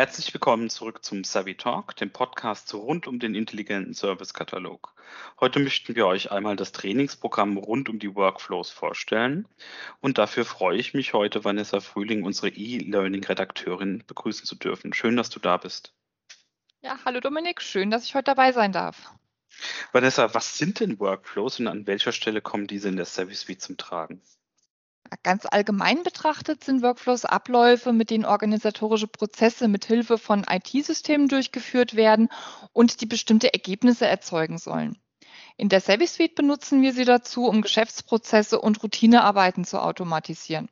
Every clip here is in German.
Herzlich willkommen zurück zum Savvy Talk, dem Podcast rund um den intelligenten Servicekatalog. Heute möchten wir euch einmal das Trainingsprogramm rund um die Workflows vorstellen. Und dafür freue ich mich heute, Vanessa Frühling, unsere E-Learning-Redakteurin, begrüßen zu dürfen. Schön, dass du da bist. Ja, hallo Dominik, schön, dass ich heute dabei sein darf. Vanessa, was sind denn Workflows und an welcher Stelle kommen diese in der Service Suite zum Tragen? Ganz allgemein betrachtet sind Workflows Abläufe, mit denen organisatorische Prozesse mit Hilfe von IT-Systemen durchgeführt werden und die bestimmte Ergebnisse erzeugen sollen. In der Service Suite benutzen wir sie dazu, um Geschäftsprozesse und Routinearbeiten zu automatisieren.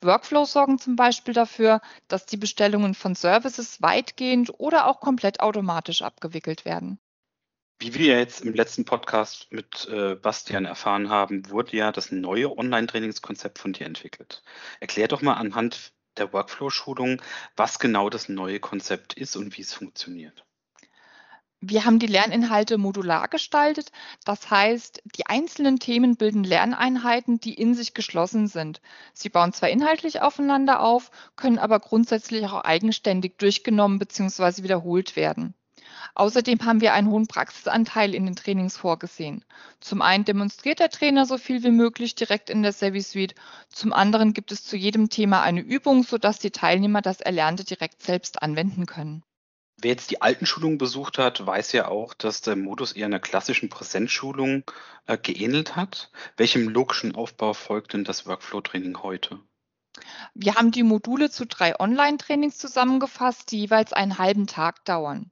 Workflows sorgen zum Beispiel dafür, dass die Bestellungen von Services weitgehend oder auch komplett automatisch abgewickelt werden. Wie wir jetzt im letzten Podcast mit äh, Bastian erfahren haben, wurde ja das neue Online-Trainingskonzept von dir entwickelt. Erklär doch mal anhand der Workflow-Schulung, was genau das neue Konzept ist und wie es funktioniert. Wir haben die Lerninhalte modular gestaltet. Das heißt, die einzelnen Themen bilden Lerneinheiten, die in sich geschlossen sind. Sie bauen zwar inhaltlich aufeinander auf, können aber grundsätzlich auch eigenständig durchgenommen bzw. wiederholt werden. Außerdem haben wir einen hohen Praxisanteil in den Trainings vorgesehen. Zum einen demonstriert der Trainer so viel wie möglich direkt in der Service Suite. Zum anderen gibt es zu jedem Thema eine Übung, sodass die Teilnehmer das Erlernte direkt selbst anwenden können. Wer jetzt die alten Schulungen besucht hat, weiß ja auch, dass der Modus eher einer klassischen Präsenzschulung äh, geähnelt hat. Welchem logischen Aufbau folgt denn das Workflow-Training heute? Wir haben die Module zu drei Online-Trainings zusammengefasst, die jeweils einen halben Tag dauern.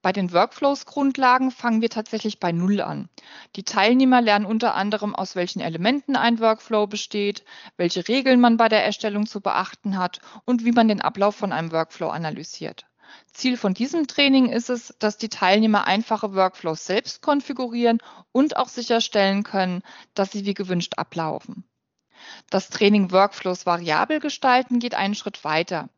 Bei den Workflows-Grundlagen fangen wir tatsächlich bei Null an. Die Teilnehmer lernen unter anderem, aus welchen Elementen ein Workflow besteht, welche Regeln man bei der Erstellung zu beachten hat und wie man den Ablauf von einem Workflow analysiert. Ziel von diesem Training ist es, dass die Teilnehmer einfache Workflows selbst konfigurieren und auch sicherstellen können, dass sie wie gewünscht ablaufen. Das Training Workflows variabel gestalten geht einen Schritt weiter.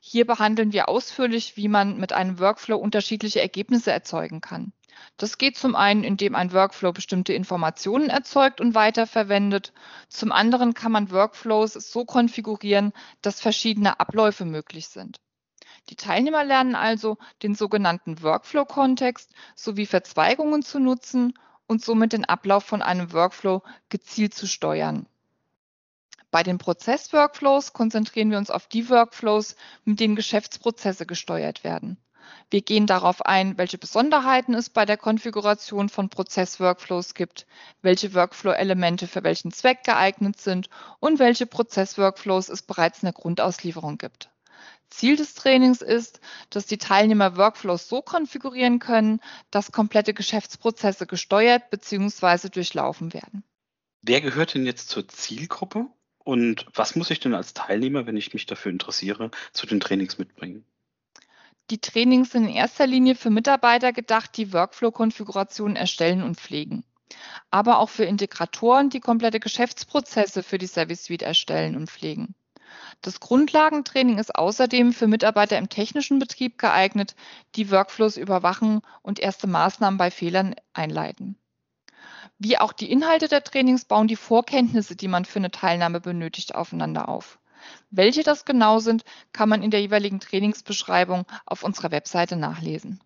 Hier behandeln wir ausführlich, wie man mit einem Workflow unterschiedliche Ergebnisse erzeugen kann. Das geht zum einen, indem ein Workflow bestimmte Informationen erzeugt und weiterverwendet. Zum anderen kann man Workflows so konfigurieren, dass verschiedene Abläufe möglich sind. Die Teilnehmer lernen also, den sogenannten Workflow-Kontext sowie Verzweigungen zu nutzen und somit den Ablauf von einem Workflow gezielt zu steuern. Bei den Prozess-Workflows konzentrieren wir uns auf die Workflows, mit denen Geschäftsprozesse gesteuert werden. Wir gehen darauf ein, welche Besonderheiten es bei der Konfiguration von Prozess-Workflows gibt, welche Workflow-Elemente für welchen Zweck geeignet sind und welche Prozess-Workflows es bereits in der Grundauslieferung gibt. Ziel des Trainings ist, dass die Teilnehmer Workflows so konfigurieren können, dass komplette Geschäftsprozesse gesteuert bzw. durchlaufen werden. Wer gehört denn jetzt zur Zielgruppe? Und was muss ich denn als Teilnehmer, wenn ich mich dafür interessiere, zu den Trainings mitbringen? Die Trainings sind in erster Linie für Mitarbeiter gedacht, die Workflow-Konfigurationen erstellen und pflegen. Aber auch für Integratoren, die komplette Geschäftsprozesse für die Service Suite erstellen und pflegen. Das Grundlagentraining ist außerdem für Mitarbeiter im technischen Betrieb geeignet, die Workflows überwachen und erste Maßnahmen bei Fehlern einleiten. Wie auch die Inhalte der Trainings bauen die Vorkenntnisse, die man für eine Teilnahme benötigt, aufeinander auf. Welche das genau sind, kann man in der jeweiligen Trainingsbeschreibung auf unserer Webseite nachlesen.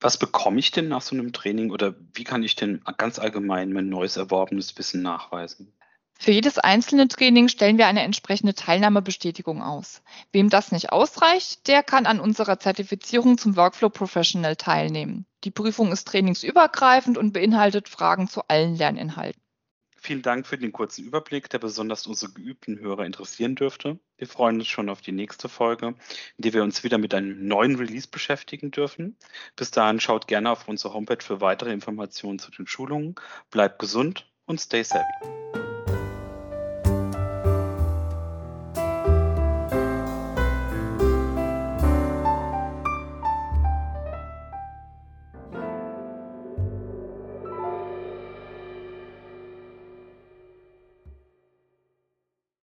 Was bekomme ich denn nach so einem Training oder wie kann ich denn ganz allgemein mein neues erworbenes Wissen nachweisen? Für jedes einzelne Training stellen wir eine entsprechende Teilnahmebestätigung aus. Wem das nicht ausreicht, der kann an unserer Zertifizierung zum Workflow Professional teilnehmen. Die Prüfung ist trainingsübergreifend und beinhaltet Fragen zu allen Lerninhalten. Vielen Dank für den kurzen Überblick, der besonders unsere geübten Hörer interessieren dürfte. Wir freuen uns schon auf die nächste Folge, in der wir uns wieder mit einem neuen Release beschäftigen dürfen. Bis dahin schaut gerne auf unsere Homepage für weitere Informationen zu den Schulungen. Bleibt gesund und stay savvy.